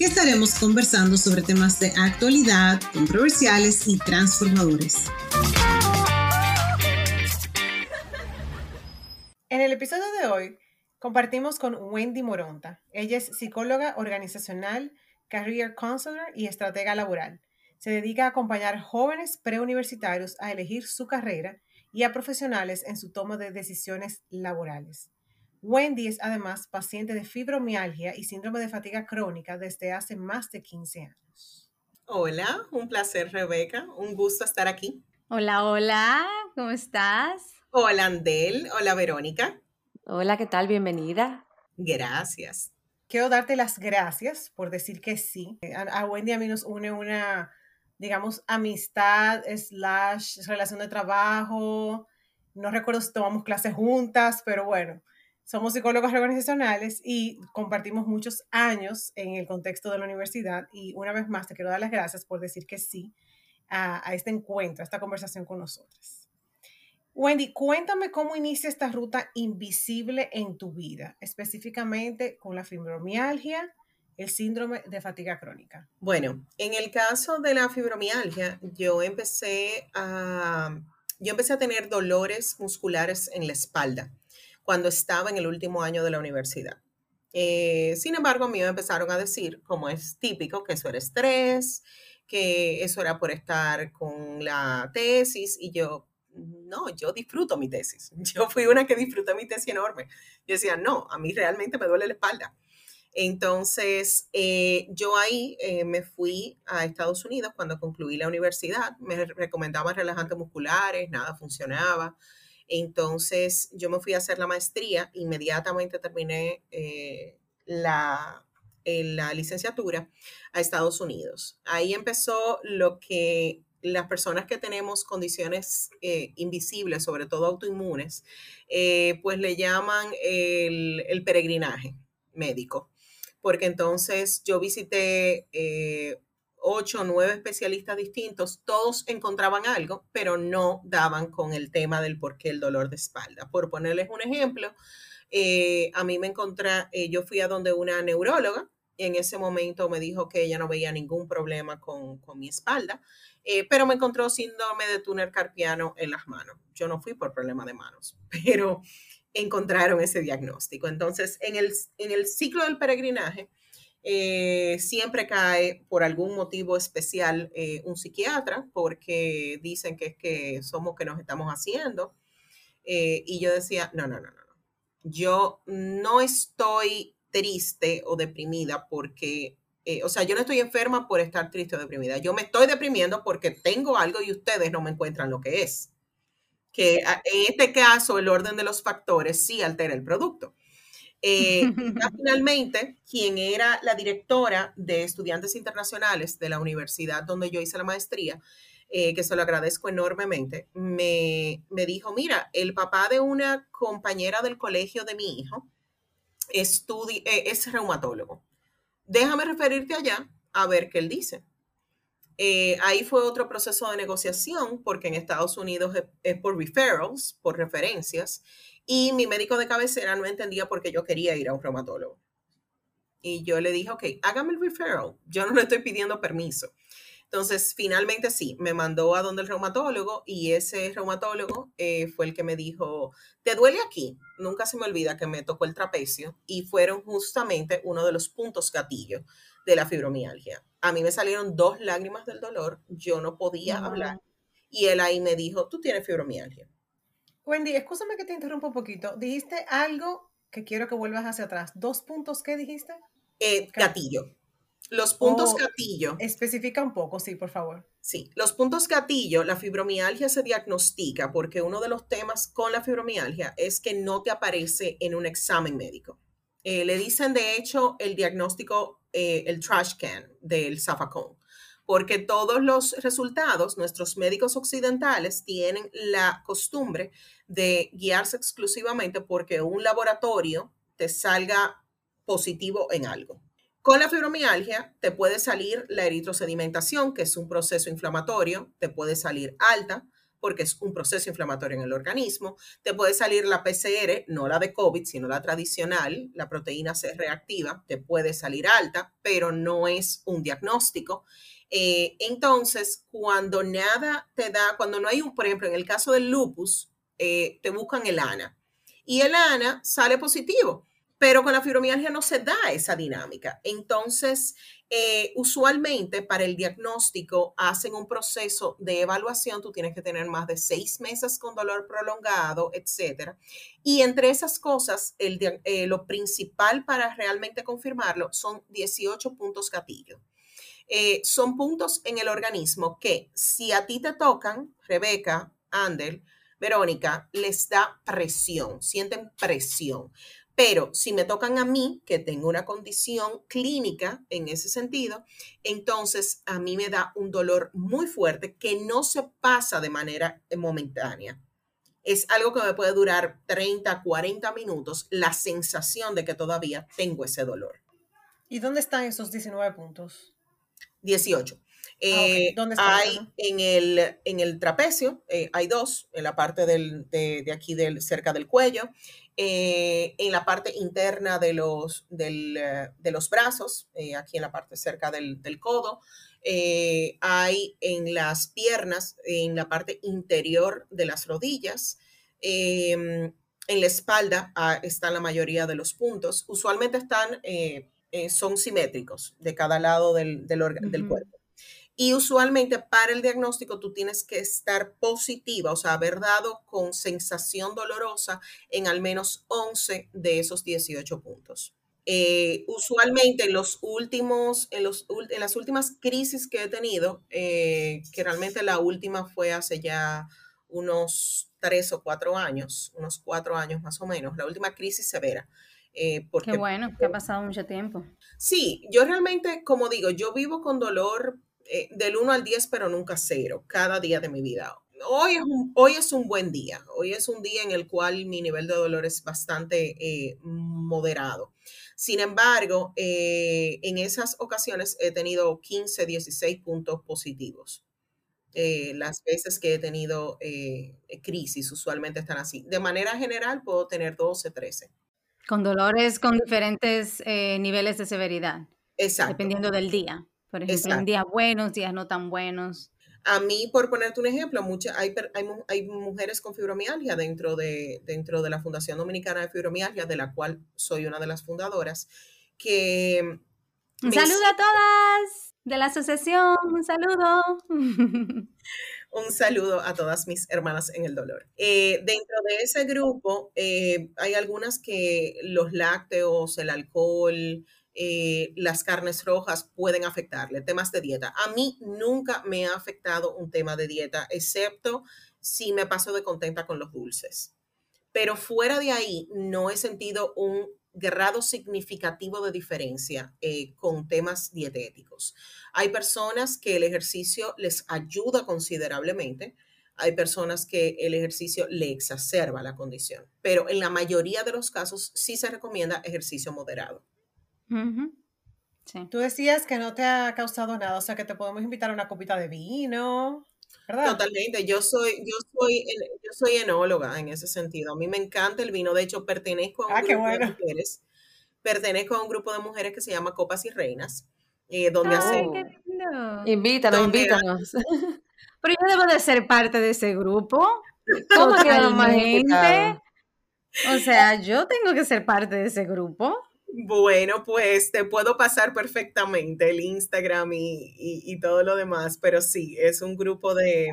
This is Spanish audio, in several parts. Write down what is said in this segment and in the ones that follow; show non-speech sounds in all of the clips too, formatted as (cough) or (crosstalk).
que estaremos conversando sobre temas de actualidad, controversiales y transformadores. En el episodio de hoy compartimos con Wendy Moronta. Ella es psicóloga organizacional, career counselor y estratega laboral. Se dedica a acompañar jóvenes preuniversitarios a elegir su carrera y a profesionales en su toma de decisiones laborales. Wendy es además paciente de fibromialgia y síndrome de fatiga crónica desde hace más de 15 años. Hola, un placer Rebeca, un gusto estar aquí. Hola, hola, ¿cómo estás? Hola Andel, hola Verónica. Hola, ¿qué tal? Bienvenida. Gracias. Quiero darte las gracias por decir que sí. A, Wendy a mí nos une una, digamos, amistad slash relación de trabajo. No recuerdo si tomamos clases juntas, pero bueno, somos psicólogos organizacionales y compartimos muchos años en el contexto de la universidad. Y una vez más te quiero dar las gracias por decir que sí a, a este encuentro, a esta conversación con nosotras. Wendy, cuéntame cómo inicia esta ruta invisible en tu vida, específicamente con la fibromialgia, el síndrome de fatiga crónica. Bueno, en el caso de la fibromialgia, yo empecé a, yo empecé a tener dolores musculares en la espalda cuando estaba en el último año de la universidad. Eh, sin embargo, a mí me empezaron a decir, como es típico, que eso era estrés, que eso era por estar con la tesis y yo, no, yo disfruto mi tesis. (laughs) Yo fui una que disfruté mi tesis enorme. Yo decía, no, a mí realmente me duele la espalda. Entonces, eh, yo ahí eh, me fui a Estados Unidos cuando concluí la universidad. Me recomendaban relajantes musculares, nada funcionaba. Entonces yo me fui a hacer la maestría, inmediatamente terminé eh, la, eh, la licenciatura a Estados Unidos. Ahí empezó lo que las personas que tenemos condiciones eh, invisibles, sobre todo autoinmunes, pues le llaman el, el, peregrinaje médico. Porque entonces yo visité ocho o nueve especialistas distintos, todos encontraban algo, pero no daban con el tema del por qué el dolor de espalda. Por ponerles un ejemplo, eh, a mí me encontré, eh, yo fui a donde una neuróloga, y en ese momento me dijo que ella no veía ningún problema con, con mi espalda, eh, pero me encontró síndrome de túnel carpiano en las manos. Yo no fui por problema de manos, (laughs) pero encontraron ese diagnóstico. Entonces, en el, en el ciclo del peregrinaje, eh, siempre cae por algún motivo especial eh, un psiquiatra porque dicen que es que somos que nos estamos haciendo. Eh, y yo decía, no, no, no, no, Yo no estoy triste o deprimida porque, o sea, yo no estoy enferma por estar triste o deprimida. Yo me estoy deprimiendo porque tengo algo y ustedes no me encuentran lo que es. Que en este caso el orden de los factores sí altera el producto. Eh, (laughs) finalmente, quien era la directora de estudiantes internacionales de la universidad donde yo hice la maestría, eh, que se lo agradezco enormemente, me, dijo, mira, el papá de una compañera del colegio de mi hijo eh, es reumatólogo. Déjame referirte allá a ver qué él dice. Ahí fue otro proceso de negociación, porque en Estados Unidos es por referrals, por referencias, y mi médico de cabecera no entendía por qué yo quería ir a un reumatólogo. Y yo le dije, ok, hágame el referral. Yo no le estoy pidiendo permiso. Entonces, finalmente sí, me mandó a donde el reumatólogo y ese reumatólogo eh, fue el que me dijo, ¿te duele aquí? Nunca se me olvida que me tocó el trapecio y fueron justamente uno de los puntos gatillo de la fibromialgia. A mí me salieron dos lágrimas del dolor, yo no podía hablar y él ahí me dijo, tú tienes fibromialgia. Wendy, escúchame que te interrumpa un poquito. Dijiste algo que quiero que vuelvas hacia atrás. ¿Dos puntos qué dijiste? Eh, gatillo. Los puntos oh, gatillo. Especifica un poco, sí, por favor. Sí, los puntos gatillo, la fibromialgia se diagnostica porque uno de los temas con la fibromialgia es que no te aparece en un examen médico. Eh, le dicen, de hecho, el diagnóstico, eh, el trash can del zafacón porque todos los resultados, nuestros médicos occidentales tienen la costumbre de guiarse exclusivamente porque un laboratorio te salga positivo en algo. Con la fibromialgia te puede salir la eritrosedimentación, que es un proceso inflamatorio, te puede salir alta, porque es un proceso inflamatorio en el organismo. Te puede salir la PCR, no la de COVID, sino la tradicional, la proteína C reactiva, te puede salir alta, pero no es un diagnóstico. Eh, entonces, cuando nada te da, cuando no hay un, por ejemplo, en el caso del lupus, eh, te buscan el ANA y el ANA sale positivo pero con la fibromialgia no se da esa dinámica. Entonces, eh, usualmente para el diagnóstico hacen un proceso de evaluación, tú tienes que tener más de seis meses con dolor prolongado, etc. Y entre esas cosas, el, eh, lo principal para realmente confirmarlo son 18 puntos gatillo. Eh, son puntos en el organismo que si a ti te tocan, Rebeca, Andel, Verónica, les da presión, sienten presión. Pero si me tocan a mí, que tengo una condición clínica en ese sentido, entonces a mí me da un dolor muy fuerte que no se pasa de manera momentánea. Es algo que me puede durar 30, 40 minutos, la sensación de que todavía tengo ese dolor. ¿Y dónde están esos 19 puntos? 18. Ah, eh, ¿Dónde están? Hay en el, en el trapecio, eh, hay dos, en la parte del, de, de, aquí del, cerca del cuello, eh, en la parte interna de los, eh, de los brazos, eh, aquí en la parte cerca del, codo. hay en las piernas, en la parte interior de las rodillas. Em, en la espalda ah, están la mayoría de los puntos. Usualmente están, son simétricos de cada lado del, del cuerpo. Y usualmente para el diagnóstico tú tienes que estar positiva, o sea, haber dado con sensación dolorosa en al menos 11 de esos 18 puntos. Eh, usualmente en los últimos, en, los, en las últimas crisis que he tenido, eh, que realmente la última fue hace ya unos tres o cuatro años, unos cuatro años más o menos, la última crisis severa. Eh, porque, Qué bueno, que ha pasado mucho tiempo. Sí, yo realmente, como digo, yo vivo con dolor eh, del 1 al 10, pero nunca cero, cada día de mi vida. Hoy es, un, hoy es un buen día, hoy es un día en el cual mi nivel de dolor es bastante eh, moderado. Sin embargo, eh, en esas ocasiones he tenido 15, 16 puntos positivos. las veces que he tenido crisis usualmente están así. De manera general puedo tener 12, 13. Con dolores con diferentes niveles de severidad. Exacto. Dependiendo del día. Por ejemplo, en días buenos, días no tan buenos. A mí, por ponerte un ejemplo, hay, hay, mujeres con fibromialgia dentro de, dentro de la Fundación Dominicana de Fibromialgia, de la cual soy una de las fundadoras, que... Un saludo a todas de la asociación, un saludo. (laughs) un saludo a todas mis hermanas en el dolor. Eh, dentro de ese grupo eh, hay algunas que los lácteos, el alcohol, eh, las carnes rojas pueden afectarle, temas de dieta. A mí nunca me ha afectado un tema de dieta, excepto si me paso de contenta con los dulces. Pero fuera de ahí, no he sentido un grado significativo de diferencia eh, con temas dietéticos. Hay personas que el ejercicio les ayuda considerablemente, hay personas que el ejercicio le exacerba la condición, pero en la mayoría de los casos sí se recomienda ejercicio moderado. Tú decías que no te ha causado nada, o sea que te podemos invitar a una copita de vino, ¿verdad? Totalmente, yo soy, yo soy, yo soy enóloga en ese sentido. A mí me encanta el vino, de hecho pertenezco a un ah, grupo de mujeres, pertenezco a un grupo de mujeres que se llama Copas y Reinas, eh, donde hacen... Invítanos, invítanos. (laughs) Pero yo debo de ser parte de ese grupo. ¿Cómo que más gente? O sea, yo tengo que ser parte de ese grupo. Bueno, pues te puedo pasar perfectamente el Instagram y, todo lo demás, pero sí, es un grupo de,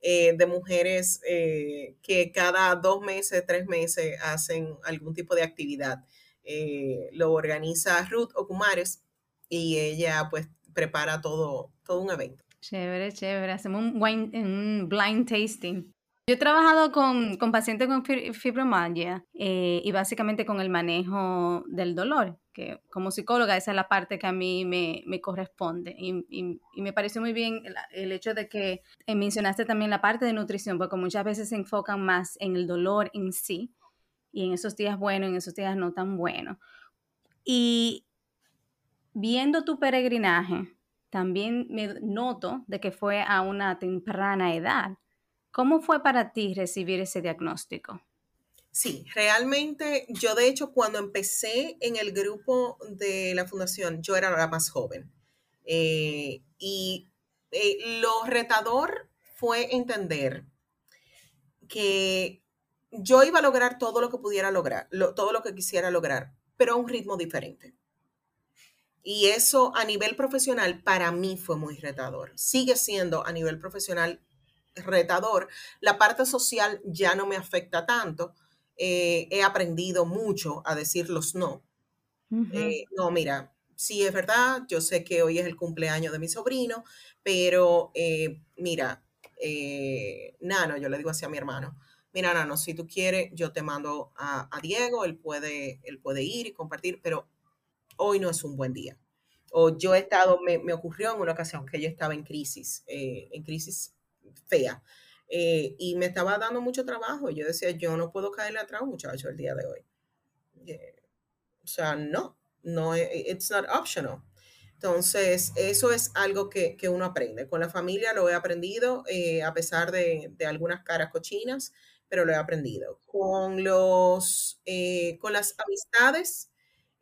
eh, mujeres eh, que cada dos meses, tres meses hacen algún tipo de actividad. Eh, lo organiza Ruth Okumares y ella pues prepara todo, todo un evento. Chévere, chévere. Hacemos un, un blind tasting. Yo he trabajado con, pacientes con fibromialgia eh, y básicamente con el manejo del dolor, que como psicóloga esa es la parte que a mí me, corresponde. Y, me pareció muy bien el, hecho de que eh, mencionaste también la parte de nutrición, porque muchas veces se enfocan más en el dolor en sí y en esos días buenos, en esos días no tan buenos. Y viendo tu peregrinaje, también me noto de que fue a una temprana edad. ¿Cómo fue para ti recibir ese diagnóstico? Sí, realmente yo de hecho cuando empecé en el grupo de la fundación, yo era la más joven. Eh, y eh, lo retador fue entender que yo iba a lograr todo lo que pudiera lograr, todo lo que quisiera lograr, pero a un ritmo diferente. Y eso a nivel profesional para mí fue muy retador. Sigue siendo a nivel profesional retador. La parte social ya no me afecta tanto. Eh, he aprendido mucho a decir los no. Eh, no, mira, sí es verdad, yo sé que hoy es el cumpleaños de mi sobrino, pero eh, mira, Nano, yo le digo así a mi hermano, mira, Nano, si tú quieres, yo te mando a, Diego, él puede, él puede ir y compartir, pero hoy no es un buen día. O yo he estado, me, me ocurrió en una ocasión que yo estaba en crisis, en crisis fea. Eh, y me estaba dando mucho trabajo. Yo decía, yo no puedo caerle atrás, muchacho, el día de hoy. Eh, o sea, no, no, eh, it's not optional. Entonces, eso es algo que, que uno aprende. Con la familia lo he aprendido, a pesar de, de, algunas caras cochinas, pero lo he aprendido. Con, los, con las amistades,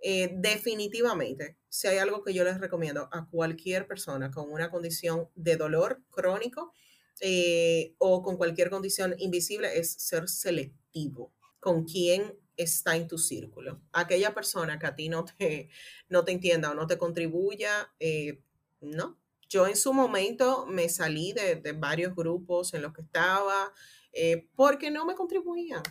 definitivamente, si hay algo que yo les recomiendo a cualquier persona con una condición de dolor crónico, eh, o con cualquier condición invisible es ser selectivo con quién está en tu círculo. Aquella persona que a ti no te, no te entienda o no te contribuya, eh, no. Yo en su momento me salí de, varios grupos en los que estaba eh, porque no me contribuían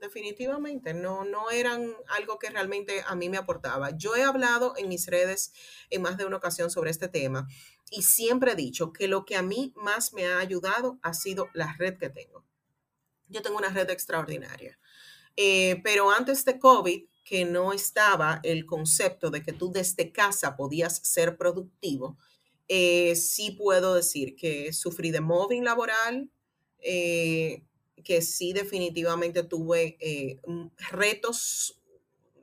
definitivamente, no, no eran algo que realmente a mí me aportaba. Yo he hablado en mis redes en más de una ocasión sobre este tema y siempre he dicho que lo que a mí más me ha ayudado ha sido la red que tengo. Yo tengo una red extraordinaria. Eh, pero antes de COVID, que no estaba el concepto de que tú desde casa podías ser productivo, eh, sí puedo decir que sufrí de mobbing laboral, eh, que sí definitivamente tuve retos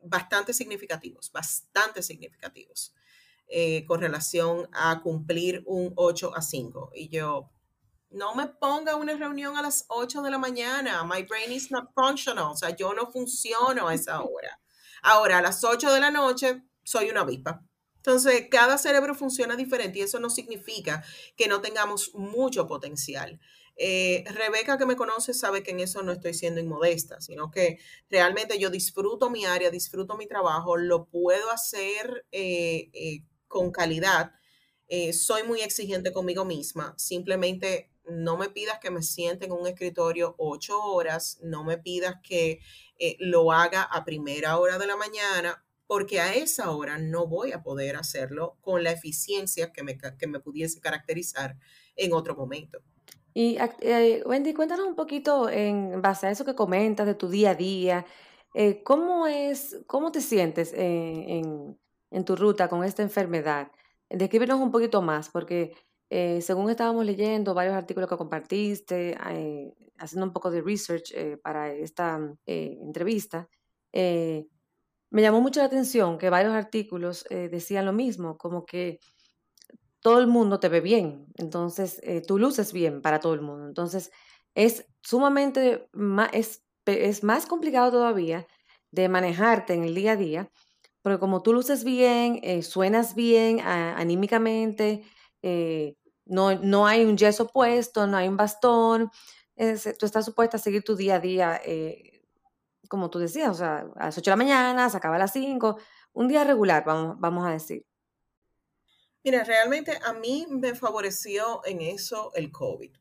bastante significativos, bastante significativos. Eh, con relación a cumplir un 8 a 5. Y yo, no me ponga una reunión a las 8 de la mañana. My brain is not functional. O sea, yo no funciono a esa hora. Ahora, a las 8 de la noche, soy una avispa. Entonces, cada cerebro funciona diferente y eso no significa que no tengamos mucho potencial. Eh, Rebeca, que me conoce, sabe que en eso no estoy siendo inmodesta, sino que realmente yo disfruto mi área, disfruto mi trabajo, lo puedo hacer eh, con calidad. Eh, soy muy exigente conmigo misma. Simplemente no me pidas que me siente en un escritorio ocho horas, no me pidas que eh, lo haga a primera hora de la mañana, porque a esa hora no voy a poder hacerlo con la eficiencia que me, que me pudiese caracterizar en otro momento. Y eh, Wendy, cuéntanos un poquito en base a eso que comentas de tu día a día, ¿cómo es, cómo te sientes en, en tu ruta con esta enfermedad. Descríbenos un poquito más, porque eh, según estábamos leyendo varios artículos que compartiste, eh, haciendo un poco de research eh, para esta entrevista, me llamó mucho la atención que varios artículos decían lo mismo, como que todo el mundo te ve bien, entonces tú luces bien para todo el mundo. Entonces es sumamente más, es, es más complicado todavía de manejarte en el día a día porque como tú luces bien, eh, suenas bien anímicamente, eh, no, no, hay un yeso puesto, no hay un bastón, tú estás supuesta a seguir tu día a día, eh, como tú decías, o sea, a las 8 de la mañana, se acaba a las 5, un día regular, vamos, vamos a decir. Mira, realmente a mí me favoreció en eso el COVID.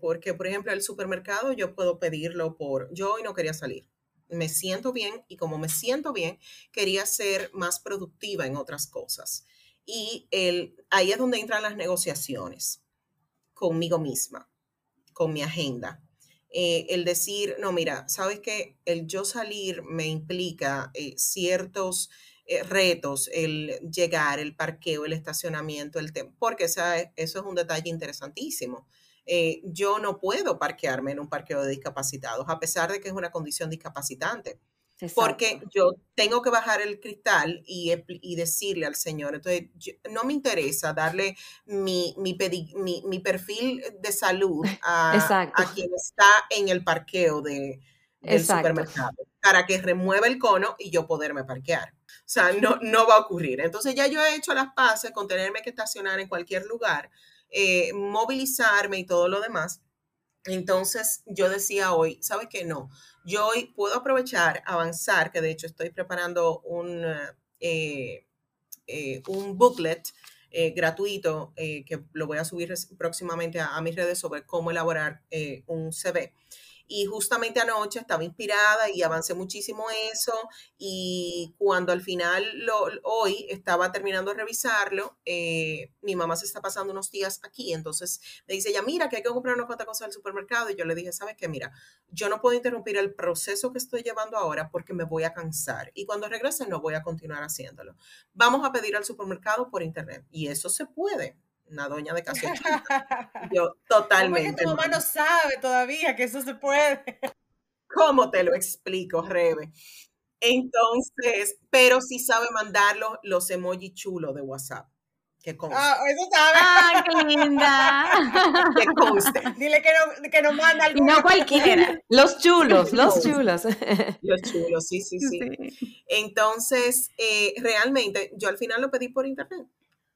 porque, por ejemplo, el supermercado yo puedo pedirlo por, yo hoy no quería salir me siento bien y como me siento bien, quería ser más productiva en otras cosas. Y el, ahí es donde entran las negociaciones conmigo misma. con mi agenda. Eh, el decir, no, mira, sabes que el yo salir me implica eh, ciertos eh, retos, el llegar, el parqueo, el estacionamiento, el tema, porque eso es un detalle interesantísimo. yo no puedo parquearme en un parqueo de discapacitados, a pesar de que es una condición discapacitante porque yo tengo que bajar el cristal y, y decirle al Señor, entonces no me interesa darle mi, mi, mi, perfil de salud a, a, quien está en el parqueo de, del supermercado para que remueva el cono y yo poderme parquear. O sea, no, no va a ocurrir. Entonces ya yo he hecho las paces con tenerme que estacionar en cualquier lugar, eh, movilizarme y todo lo demás. Entonces yo decía hoy, ¿sabes qué? No, yo hoy puedo aprovechar, avanzar, que de hecho estoy preparando un, eh, eh, un booklet eh, gratuito que lo voy a subir próximamente a, a, mis redes sobre cómo elaborar un CV. Y justamente anoche estaba inspirada y avancé muchísimo eso. Y cuando al final, hoy, estaba terminando de revisarlo, eh, mi mamá se está pasando unos días aquí. Entonces me dice, ya mira, que hay que comprar una cuantas cosas del supermercado. Y yo le dije, ¿sabes qué? Mira, yo no puedo interrumpir el proceso que estoy llevando ahora porque me voy a cansar. Y cuando regrese no voy a continuar haciéndolo. Vamos a pedir al supermercado por internet. Y eso se puede una doña de casi (laughs) Yo totalmente. ¿Cómo tu mamá no sabe todavía que eso se puede? ¿Cómo te lo explico, Rebe? Entonces, pero sí sabe mandar los, los emojis chulos de WhatsApp. Que conste. Ah, eso sabe. ¡Ah, qué linda! (laughs) que conste. Dile que no, que no manda Y no cualquiera. (laughs) Los chulos, los chulos. Los chulos, sí, sí, sí. Entonces, eh, realmente, yo al final lo pedí por internet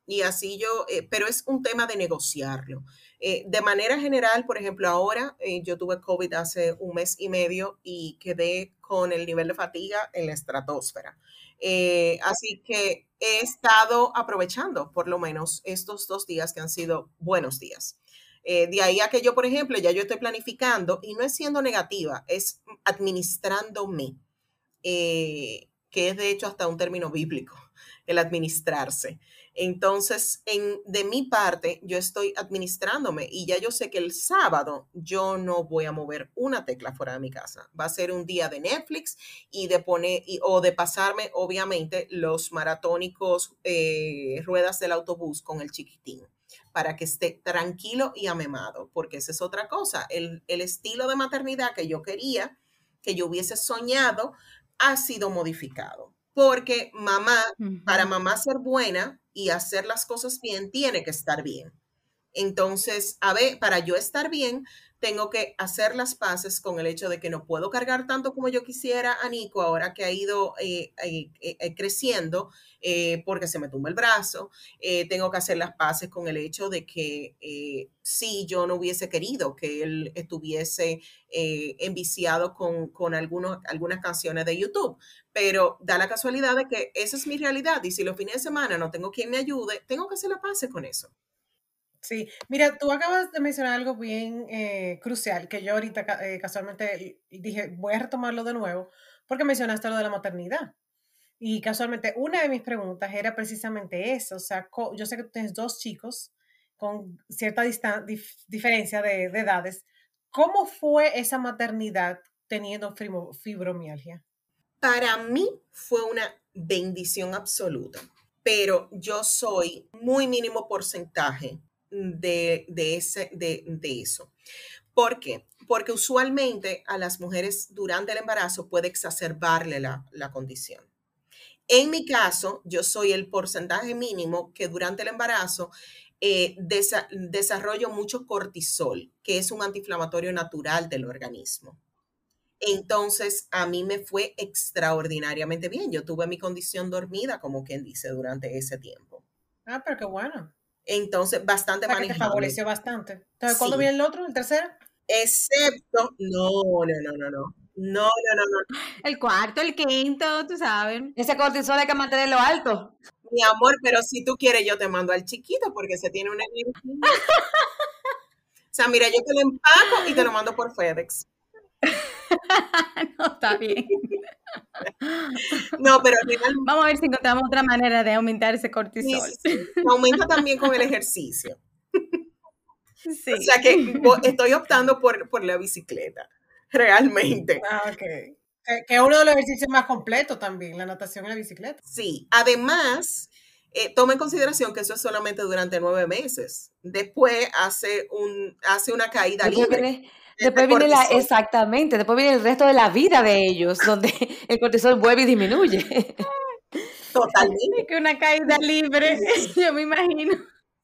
y así yo, eh, pero es un tema de negociarlo. Eh, de manera general, por ejemplo, ahora eh, yo tuve COVID hace un mes y medio y quedé con el nivel de fatiga en la estratosfera. así que he estado aprovechando por lo menos estos dos días que han sido buenos días. de ahí a que yo, por ejemplo, ya yo estoy planificando y no es siendo negativa, es administrándome, que es de hecho hasta un término bíblico, el administrarse. Entonces, en, de mi parte, yo estoy administrándome y ya yo sé que el sábado yo no voy a mover una tecla fuera de mi casa. Va a ser un día de Netflix y de poner, o de pasarme, obviamente, los maratónicos eh, ruedas del autobús con el chiquitín para que esté tranquilo y amemado, porque esa es otra cosa. El estilo de maternidad que yo quería, que yo hubiese soñado, ha sido modificado porque mamá, para mamá ser buena y hacer las cosas bien, tiene que estar bien. Entonces, a ver, para yo estar bien, tengo que hacer las paces con el hecho de que no puedo cargar tanto como yo quisiera a Nico ahora que ha ido eh, eh, eh, creciendo porque se me tumba el brazo. tengo que hacer las paces con el hecho de que si yo no hubiese querido que él estuviese enviciado con, con algunos, algunas canciones de YouTube, pero da la casualidad de que esa es mi realidad y si los fines de semana no tengo quien me ayude, tengo que hacer las paces con eso. Sí, mira, tú acabas de mencionar algo bien eh, crucial que yo ahorita eh, casualmente dije, voy a retomarlo de nuevo, porque mencionaste lo de la maternidad. Y casualmente una de mis preguntas era precisamente eso, o sea, yo sé que tú tienes dos chicos con cierta diferencia de, edades. ¿Cómo fue esa maternidad teniendo fibromialgia? Para mí fue una bendición absoluta, pero yo soy muy mínimo porcentaje de, ese, de, eso. ¿Por qué? Porque usualmente a las mujeres durante el embarazo puede exacerbarle la, condición. En mi caso, yo soy el porcentaje mínimo que durante el embarazo eh, desarrollo mucho cortisol, que es un antiinflamatorio natural del organismo. Entonces, a mí me fue extraordinariamente bien. Yo tuve mi condición dormida, como quien dice, durante ese tiempo. Ah, pero qué bueno. Entonces, bastante o favoreció bastante. Entonces, ¿cuándo viene el otro, el tercero? Excepto, no, no, no, no, no. No, no, no, no. El cuarto, el quinto, tú sabes. Ese cortisol hay que mantenerlo alto. Mi amor, pero si tú quieres, yo te mando al chiquito porque se tiene una (laughs) o sea, mira, yo te lo empaco y te lo mando por FedEx. (laughs) no, está bien. No, pero Vamos a ver si encontramos otra manera de aumentar ese cortisol. Aumenta también con el ejercicio. Sí. O sea que estoy optando por, por la bicicleta, realmente. Ah, ok. Que es uno de los ejercicios más completos también, la natación y la bicicleta. Sí, además, eh, toma en consideración que eso es solamente durante nueve meses. Después hace, un, hace una caída libre. Después viene la, exactamente, después viene el resto de la vida de ellos, donde (laughs) el cortisol vuelve y disminuye. Totalmente. (laughs) Que una caída libre, (laughs) yo me imagino.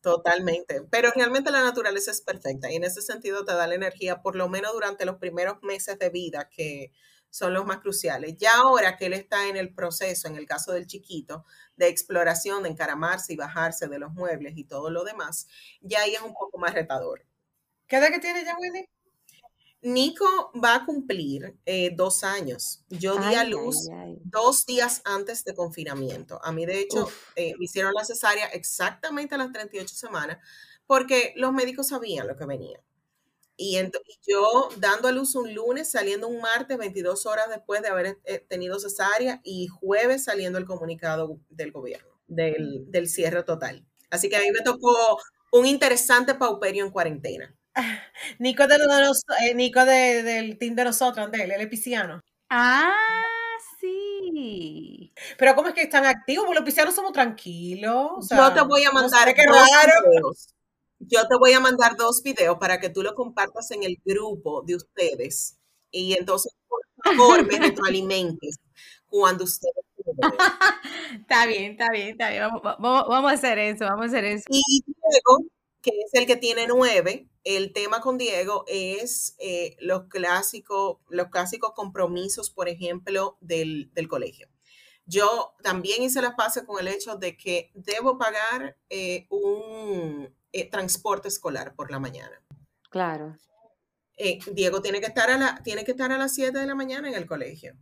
Totalmente, pero realmente la naturaleza es perfecta y en ese sentido te da la energía por lo menos durante los primeros meses de vida que son los más cruciales. Ya ahora que él está en el proceso, en el caso del chiquito, de exploración, de encaramarse y bajarse de los muebles y todo lo demás, ya ahí es un poco más retador. ¿Qué edad que tiene ya, Wendy? Nico va a cumplir eh, dos años. Yo di a luz dos días antes de confinamiento. A mí, de hecho, eh, me hicieron la cesárea exactamente a las 38 semanas porque los médicos sabían lo que venía. Y, yo dando a luz un lunes, saliendo un martes, 22 horas después de haber eh, tenido cesárea, y jueves saliendo el comunicado del gobierno, del, del cierre total. Así que a mí me tocó un interesante pauperio en cuarentena. (laughs) Nico, de, eh, Nico de, del team de nosotros, de él, el epiciano. Ah, sí. Pero ¿cómo es que están activos? Porque los piscianos somos tranquilos. yo te voy a mandar no videos. Yo te voy a mandar dos videos para que tú lo compartas en el grupo de ustedes. Y entonces, por favor, me (laughs) retroalimentes cuando ustedes (laughs) está bien, está bien, está bien. Vamos, vamos, a hacer eso, vamos a hacer eso. Y luego, que es el que tiene nueve, el tema con Diego es eh, los, clásicos, los clásicos compromisos, por ejemplo, del, colegio. Yo también hice las pases con el hecho de que debo pagar eh, un eh, transporte escolar por la mañana. Claro. Diego tiene que, estar a la, tiene que estar a las 7 de la mañana en el colegio.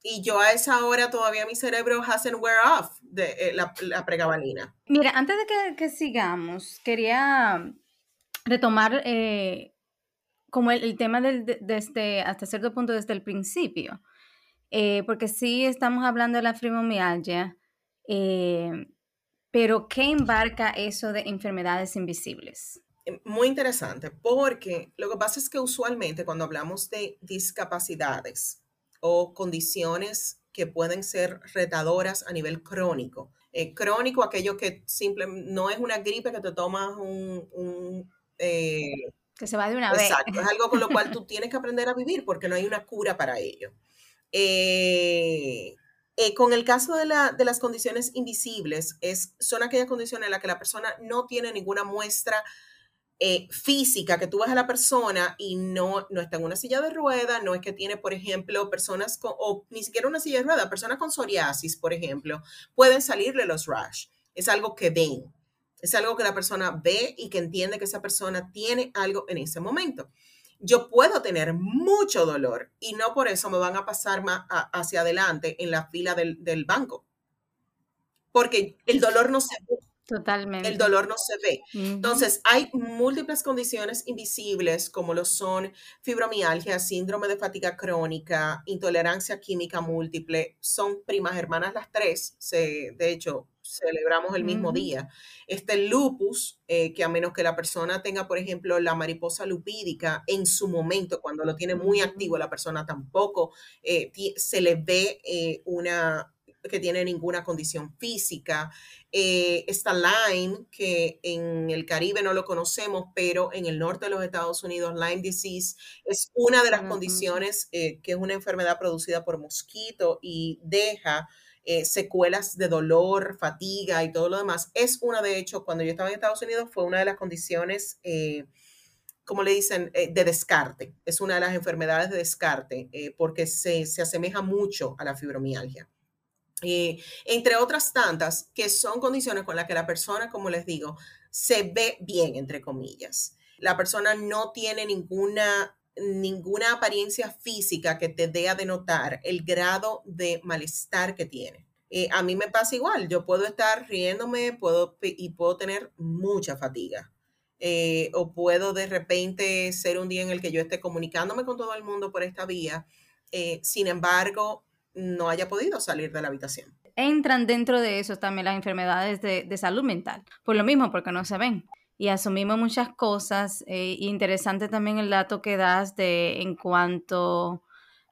Y yo a esa hora todavía mi cerebro hasn't wear off de la, la, pregabalina. Mira, antes de que, que sigamos, quería retomar eh, como el, tema del, desde, hasta cierto punto desde el principio, eh, porque sí estamos hablando de la fibromialgia, eh, pero ¿qué embarca eso de enfermedades invisibles? Muy interesante, porque lo que pasa es que usualmente cuando hablamos de discapacidades o condiciones que pueden ser retadoras a nivel crónico, crónico aquello que simplemente no es una gripe que te tomas un eh, que se va de una vez. Exacto, es algo con lo cual tú tienes que aprender a vivir porque no hay una cura para ello. Eh, eh, con el caso de, la, de, las condiciones invisibles, es, son aquellas condiciones en las que la persona no tiene ninguna muestra física, que tú ves a la persona y no, no está en una silla de rueda, no es que tiene, por ejemplo, personas con, o ni siquiera una silla de rueda, personas con psoriasis, por ejemplo, pueden salirle los rash. Es algo que ven. Es algo que la persona ve y que entiende que esa persona tiene algo en ese momento. Yo puedo tener mucho dolor y no por eso me van a pasar más hacia adelante en la fila del, del banco. Porque el dolor no se ve. Totalmente. El dolor no se ve. Entonces, hay múltiples condiciones invisibles como lo son fibromialgia, síndrome de fatiga crónica, intolerancia química múltiple. Son primas hermanas las tres. Se, de hecho, celebramos el mismo día. Este el lupus, eh, que a menos que la persona tenga, por ejemplo, la mariposa lupídica en su momento, cuando lo tiene muy activo, la persona tampoco eh, se le ve eh, una que tiene ninguna condición física. está Lyme, que en el Caribe no lo conocemos, pero en el norte de los Estados Unidos, Lyme disease es una de las condiciones que es una enfermedad producida por mosquito y deja eh, secuelas de dolor, fatiga y todo lo demás. Es una, de hecho, cuando yo estaba en Estados Unidos, fue una de las condiciones, eh, como le dicen, eh, de descarte. Es una de las enfermedades de descarte porque se, se, asemeja mucho a la fibromialgia. entre otras tantas, que son condiciones con las que la persona, como les digo, se ve bien, entre comillas. La persona no tiene ninguna ninguna apariencia física que te dé a denotar el grado de malestar que tiene. Eh, a mí me pasa igual, yo puedo estar riéndome puedo, y puedo tener mucha fatiga. Eh, o puedo de repente ser un día en el que yo esté comunicándome con todo el mundo por esta vía, eh, sin embargo, no haya podido salir de la habitación. Entran dentro de eso también las enfermedades de, de salud mental, por lo mismo, porque no se ven. Y asumimos muchas cosas. Eh, interesante también el dato que das de en cuanto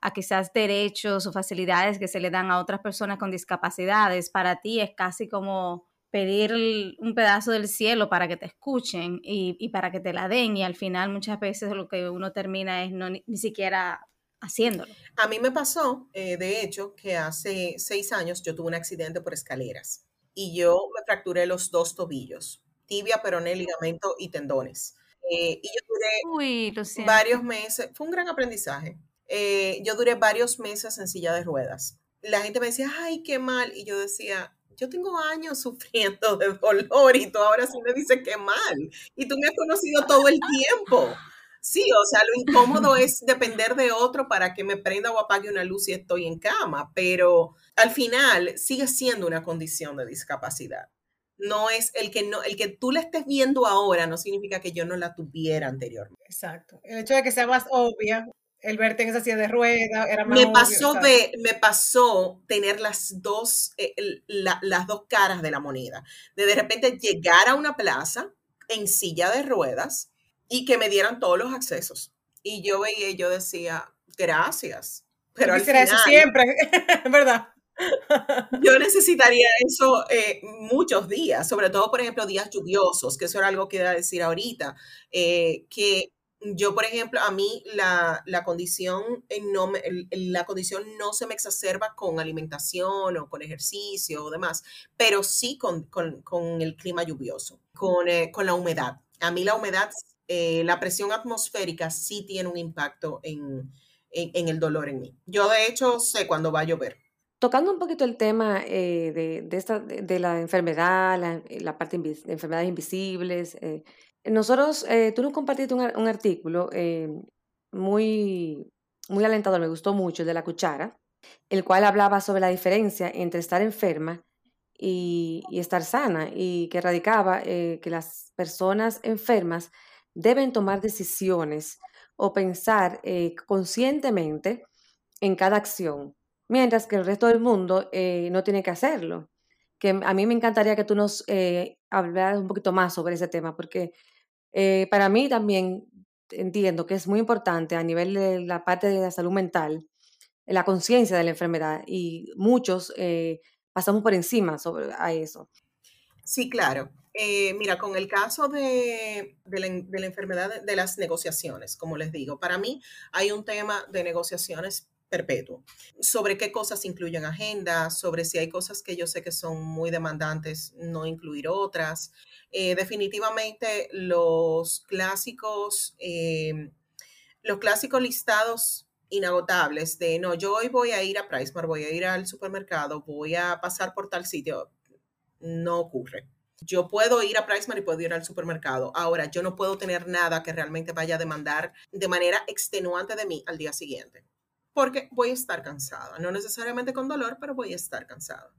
a quizás derechos o facilidades que se le dan a otras personas con discapacidades. Para ti es casi como pedir un pedazo del cielo para que te escuchen y, para que te la den y al final muchas veces lo que uno termina es no, ni, siquiera haciéndolo. A mí me pasó, eh, de hecho, que hace seis años yo tuve un accidente por escaleras y yo me fracturé los dos tobillos, tibia, peroné, ligamento y tendones. Eh, y yo duré varios meses, fue un gran aprendizaje. Eh, yo duré varios meses en silla de ruedas. La gente me decía, ay, qué mal. Y yo decía, yo tengo años (laughs) sufriendo de dolor y tú ahora sí me dices qué mal. Y tú me has conocido todo el tiempo. Sí, o sea, lo incómodo (laughs) es depender de otro para que me prenda o apague una luz y estoy en cama, pero al final sigue siendo una condición de discapacidad. No es el que no, el que tú la estés viendo ahora no significa que yo no la tuviera anteriormente. Exacto. El hecho de que sea más obvia el verte en esa silla de ruedas era más me pasó de me pasó tener las dos eh, las dos caras de la moneda de de repente llegar a una plaza en silla de ruedas y que me dieran todos los accesos y yo veía yo decía gracias pero al final, eso siempre (laughs) verdad yo (laughs) necesitaría eso eh, muchos días, sobre todo, por ejemplo, días lluviosos, que eso era algo que iba a decir ahorita, eh, que yo, por ejemplo, a mí la, condición eh, no la condición no se me exacerba con alimentación o con ejercicio o demás, pero sí con, el clima lluvioso, con, con, la humedad. A mí la humedad, la presión atmosférica sí tiene un impacto en, el dolor en mí. Yo, de hecho, sé cuándo va a llover. Tocando un poquito el tema de, esta, de, la enfermedad, la, parte de enfermedades invisibles, nosotros, eh, tú nos compartiste un, artículo eh, muy, muy alentador, me gustó mucho, el de la cuchara, el cual hablaba sobre la diferencia entre estar enferma y, estar sana y que radicaba eh, que las personas enfermas deben tomar decisiones o pensar conscientemente en cada acción, mientras que el resto del mundo no tiene que hacerlo. Que a mí me encantaría que tú nos hablaras un poquito más sobre ese tema, porque eh, para mí también entiendo que es muy importante a nivel de la parte de la salud mental, la conciencia de la enfermedad y muchos eh, pasamos por encima sobre a eso. Sí, claro. Eh, mira, con el caso de, de, la, de, la, enfermedad de las negociaciones, como les digo, para mí hay un tema de negociaciones perpetuo. Sobre qué cosas incluyen agenda, sobre si hay cosas que yo sé que son muy demandantes, no incluir otras. Eh, definitivamente los clásicos, em, los clásicos listados inagotables de no, yo hoy voy a ir a PriceMart, voy a ir al supermercado, voy a pasar por tal sitio, no ocurre. Yo puedo ir a PriceMart y puedo ir al supermercado. Ahora, yo no puedo tener nada que realmente vaya a demandar de manera extenuante de mí al día siguiente porque voy a estar cansada, no necesariamente con dolor, pero voy a estar cansada.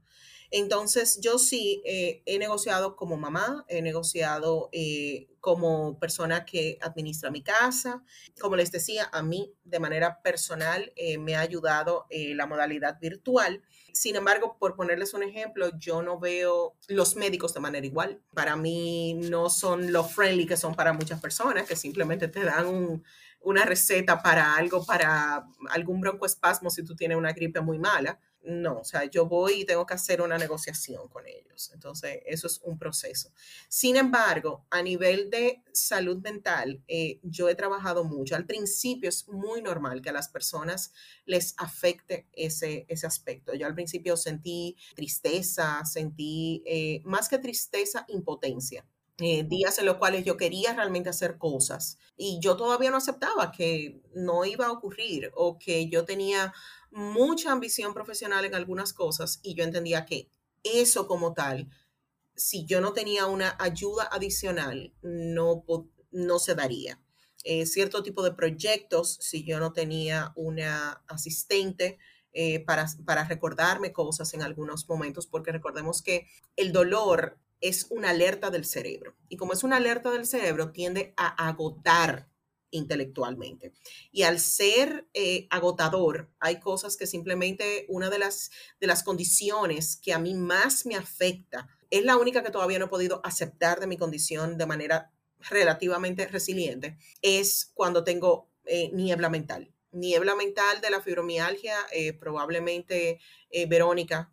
Entonces, yo sí eh, he negociado como mamá, he negociado eh, como persona que administra mi casa. Como les decía, a mí de manera personal eh, me ha ayudado la modalidad virtual. Sin embargo, por ponerles un ejemplo, yo no veo los médicos de manera igual. Para mí no son los friendly que son para muchas personas, que simplemente te dan un, una receta para algo, para algún broncoespasmo si tú tienes una gripe muy mala. No, o sea, yo voy y tengo que hacer una negociación con ellos. Entonces, eso es un proceso. Sin embargo, a nivel de salud mental, eh, yo he trabajado mucho. Al principio es muy normal que a las personas les afecte ese, ese aspecto. Yo al principio sentí tristeza, sentí eh, más que tristeza, impotencia eh, días en los cuales yo quería realmente hacer cosas y yo todavía no aceptaba que no iba a ocurrir o que yo tenía mucha ambición profesional en algunas cosas y yo entendía que eso como tal, si yo no tenía una ayuda adicional, no, no se daría. Eh, cierto tipo de proyectos, si yo no tenía una asistente, eh, para, para, recordarme cosas en algunos momentos, porque recordemos que el dolor es una alerta del cerebro. Y como es una alerta del cerebro, tiende a agotar intelectualmente. Y al ser eh, agotador, hay cosas que simplemente una de las, de las condiciones que a mí más me afecta, es la única que todavía no he podido aceptar de mi condición de manera relativamente resiliente, es cuando tengo eh, niebla mental. Niebla mental de la fibromialgia, eh, probablemente eh, Verónica,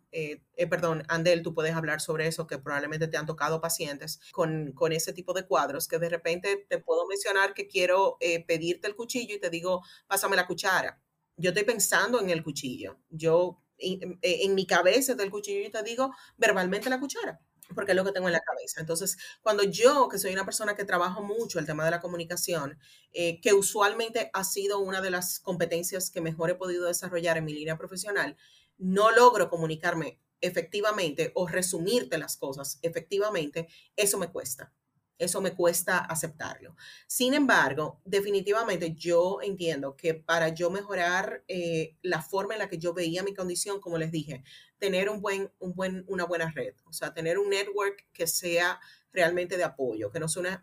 perdón, Andel, tú puedes hablar sobre eso, que probablemente te han tocado pacientes con, con ese tipo de cuadros, que de repente te puedo mencionar que quiero pedirte el cuchillo y te digo, pásame la cuchara. Yo estoy pensando en el cuchillo. Yo en, en mi cabeza del cuchillo y te digo verbalmente la cuchara porque es lo que tengo en la cabeza. Entonces, cuando yo, que soy una persona que trabajo mucho el tema de la comunicación, eh, que usualmente ha sido una de las competencias que mejor he podido desarrollar en mi línea profesional, no logro comunicarme efectivamente o resumirte las cosas efectivamente, eso me cuesta. Eso me cuesta aceptarlo. Sin embargo, definitivamente yo entiendo que para yo mejorar eh, la forma en la que yo veía mi condición, como les dije, tener un buen, un buen, una buena red, o sea, tener un network que sea realmente de apoyo, que no sea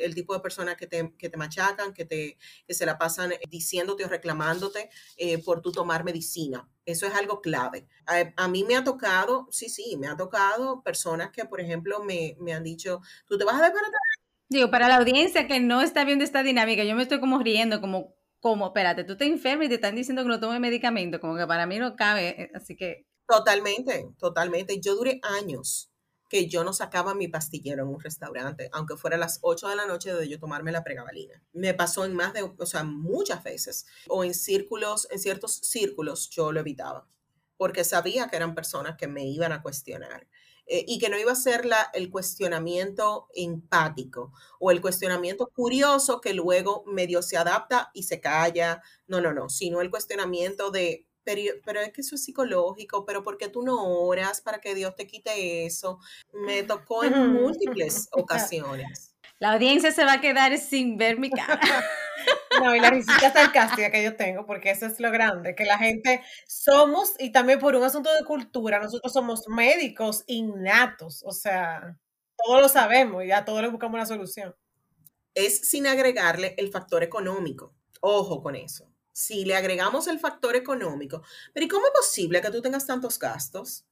el tipo de personas que te, que te machacan, que, te, que se la pasan diciéndote o reclamándote eh, por tu tomar medicina. Eso es algo clave. A, mí me ha tocado, sí, sí, me ha tocado personas que, por ejemplo, me, me han dicho, tú te vas a desbaratar. Digo, para la audiencia que no está viendo esta dinámica, yo me estoy como riendo, como, como, espérate, tú te enfermas y te están diciendo que no tome medicamento, como que para mí no cabe, eh, así que... Totalmente, totalmente. Yo duré años que yo no sacaba mi pastillero en un restaurante, aunque fuera a las 8 de la noche de yo tomarme la pregabalina. Me pasó en más de, o sea, muchas veces, o en círculos, en ciertos círculos yo lo evitaba, porque sabía que eran personas que me iban a cuestionar. Eh, y que no iba a ser la, el cuestionamiento empático o el cuestionamiento curioso que luego medio se adapta y se calla. No, no, no, sino el cuestionamiento de pero, es que eso es psicológico, pero ¿por qué tú no oras para que Dios te quite eso? Me tocó en múltiples (laughs) ocasiones. La audiencia se va a quedar sin ver mi cara. (laughs) No, y la risita sarcástica que yo tengo, porque eso es lo grande, que la gente somos, y también por un asunto de cultura, nosotros somos médicos innatos, o sea, todos lo sabemos y a todos le buscamos una solución. Es sin agregarle el factor económico. Ojo con eso si le agregamos el factor económico, pero ¿y cómo es posible que tú tengas tantos gastos?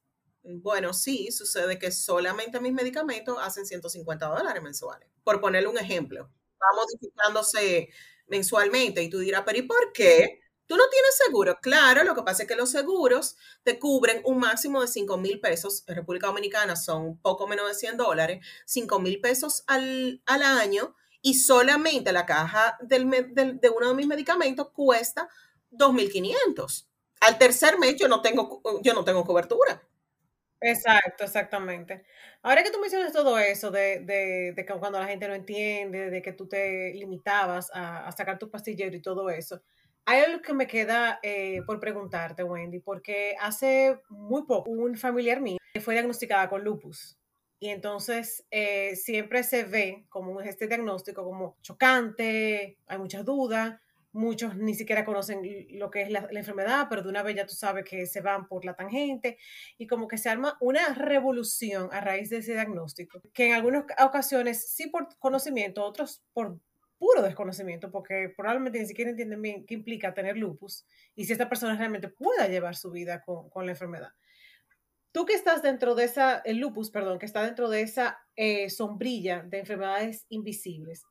Bueno, sí, sucede que solamente mis medicamentos hacen 150 dólares mensuales. Por ponerle un ejemplo, va modificándose mensualmente y tú dirás, pero ¿y por qué? ¿Tú no tienes seguro? Claro, lo que pasa es que los seguros te cubren un máximo de 5 mil pesos. En República Dominicana son poco menos de 100 dólares, 5 mil pesos al, al año y solamente la caja del, de uno de mis medicamentos cuesta 2.500. Al tercer mes yo no tengo, yo no tengo cobertura. Exacto, exactamente. Ahora que tú mencionas todo eso, de, de, que cuando la gente no entiende, de que tú te limitabas a, sacar tu pastillero y todo eso, hay algo que me queda eh, por preguntarte, Wendy, porque hace muy poco un familiar mío fue diagnosticada con lupus. Y entonces eh, siempre se ve como este diagnóstico como chocante, hay muchas dudas, muchos ni siquiera conocen lo que es la, enfermedad, pero de una vez ya tú sabes que se van por la tangente y como que se arma una revolución a raíz de ese diagnóstico, que en algunas ocasiones sí por conocimiento, otros por puro desconocimiento, porque probablemente ni siquiera entienden bien qué implica tener lupus y si esta persona realmente pueda llevar su vida con, con la enfermedad. Tú que estás dentro de esa, el lupus, perdón, que está dentro de esa eh, sombrilla de enfermedades invisibles,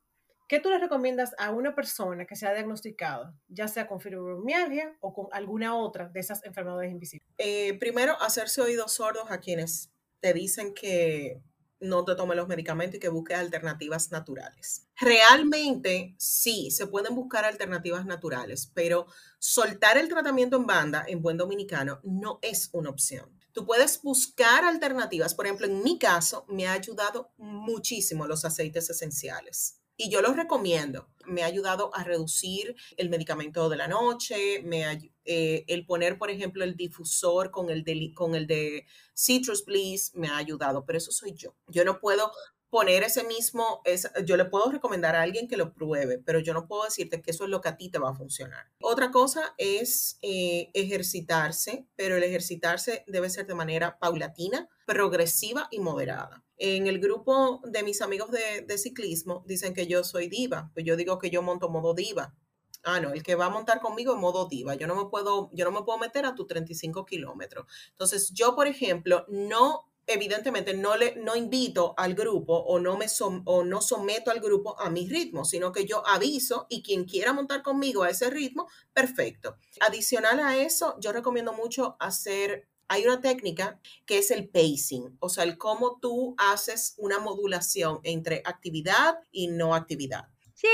¿qué tú le recomiendas a una persona que sea diagnosticada, ya sea con fibromialgia o con alguna otra de esas enfermedades invisibles? Eh, primero, hacerse oídos sordos a quienes te dicen que no te tomes los medicamentos y que busques alternativas naturales. Realmente sí, se pueden buscar alternativas naturales, pero soltar el tratamiento en banda, en buen dominicano, no es una opción. Tú puedes buscar alternativas. Por ejemplo, en mi caso, me ha ayudado muchísimo los aceites esenciales. Y yo los recomiendo. Me ha ayudado a reducir el medicamento de la noche, me, eh, el poner, por ejemplo, el difusor con el, de, con el de Citrus Bliss me ha ayudado, pero eso soy yo. Yo no puedo poner ese mismo, yo le puedo recomendar a alguien que lo pruebe, pero yo no puedo decirte que eso es lo que a ti te va a funcionar. Otra cosa es eh, ejercitarse, pero el ejercitarse debe ser de manera paulatina, progresiva y moderada. En el grupo de mis amigos de, de ciclismo dicen que yo soy diva, pues yo digo que yo monto modo diva. Ah, no, el que va a montar conmigo en modo diva. Yo no me puedo, yo no me puedo meter a tus 35 kilómetros. Entonces, yo, por ejemplo, no evidentemente no, le, no invito al grupo o no, me o no someto al grupo a mi ritmo, sino que yo aviso y quien quiera montar conmigo a ese ritmo, perfecto. Adicional a eso, yo recomiendo mucho hacer hay una técnica que es el pacing, o sea, el cómo tú haces una modulación entre actividad y no actividad. Sí,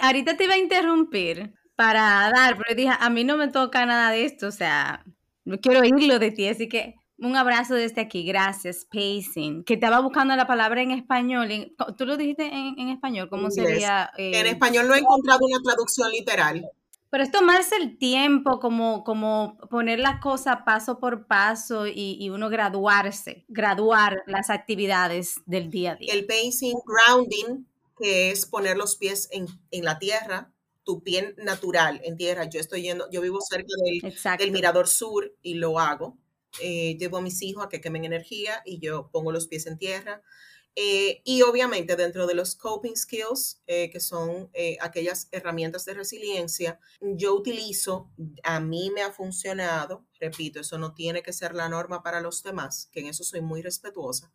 ahorita te iba a interrumpir para dar, pero dije, a mí no me toca nada de esto, o sea, no quiero oírlo de ti, así que un abrazo desde aquí, gracias, pacing, que estaba buscando la palabra en español, ¿tú lo dijiste en, español? ¿Cómo sería? en eh? español no he encontrado una traducción literal. Pero es tomarse el tiempo, como, como poner las cosas paso por paso y, uno graduarse, graduar las actividades del día a día. El pacing, grounding, que es poner los pies en, la tierra, tu pie natural en tierra. Yo estoy yendo, yo vivo cerca del, del Mirador Sur y lo hago. Eh, llevo a mis hijos a que quemen energía y yo pongo los pies en tierra. Eh, y obviamente dentro de los coping skills, eh, que son eh, aquellas herramientas de resiliencia, yo utilizo, a mí me ha funcionado, repito, eso no tiene que ser la norma para los demás, que en eso soy muy respetuosa,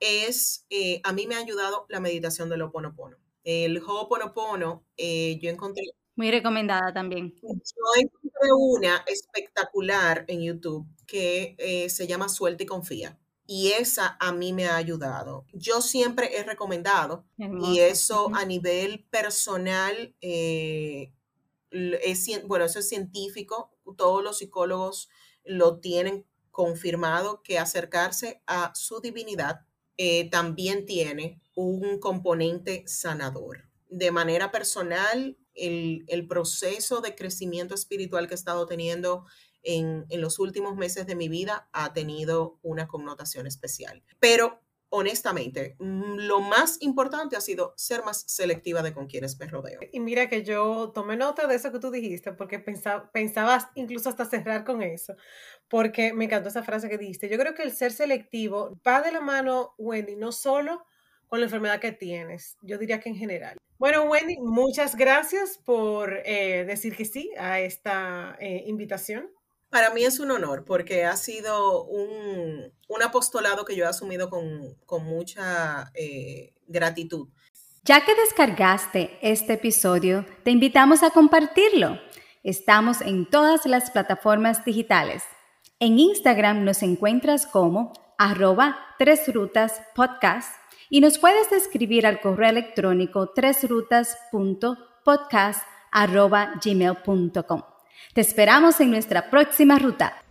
es, a mí me ha ayudado la meditación del Ho'oponopono. El Ho'oponopono, yo encontré... Muy recomendada también. Yo encontré una espectacular en YouTube que se llama Suelta y Confía y esa a mí me ha ayudado. Yo siempre he recomendado y eso a nivel personal, eh, es, bueno, eso es científico, todos los psicólogos lo tienen confirmado que acercarse a su divinidad eh, también tiene un componente sanador. De manera personal, el, el proceso de crecimiento espiritual que he estado teniendo en, los últimos meses de mi vida ha tenido una connotación especial. Pero honestamente, mm, lo más importante ha sido ser más selectiva de con quienes me rodeo. Y mira que yo tomé nota de eso que tú dijiste, porque pensaba, pensabas incluso hasta cerrar con eso, porque me encantó esa frase que dijiste. Yo creo que el ser selectivo va de la mano, Wendy, no solo con la enfermedad que tienes, yo diría que en general. Bueno, Wendy, muchas gracias por eh, decir que sí a esta eh, invitación. Para mí es un honor porque ha sido un, apostolado que yo he asumido con, mucha eh, gratitud. Ya que descargaste este episodio, te invitamos a compartirlo. Estamos en todas las plataformas digitales. En Instagram nos encuentras como arroba tres rutas podcast y nos puedes escribir al correo electrónico tresrutas.podcast arroba gmail.com. Te esperamos en nuestra próxima ruta.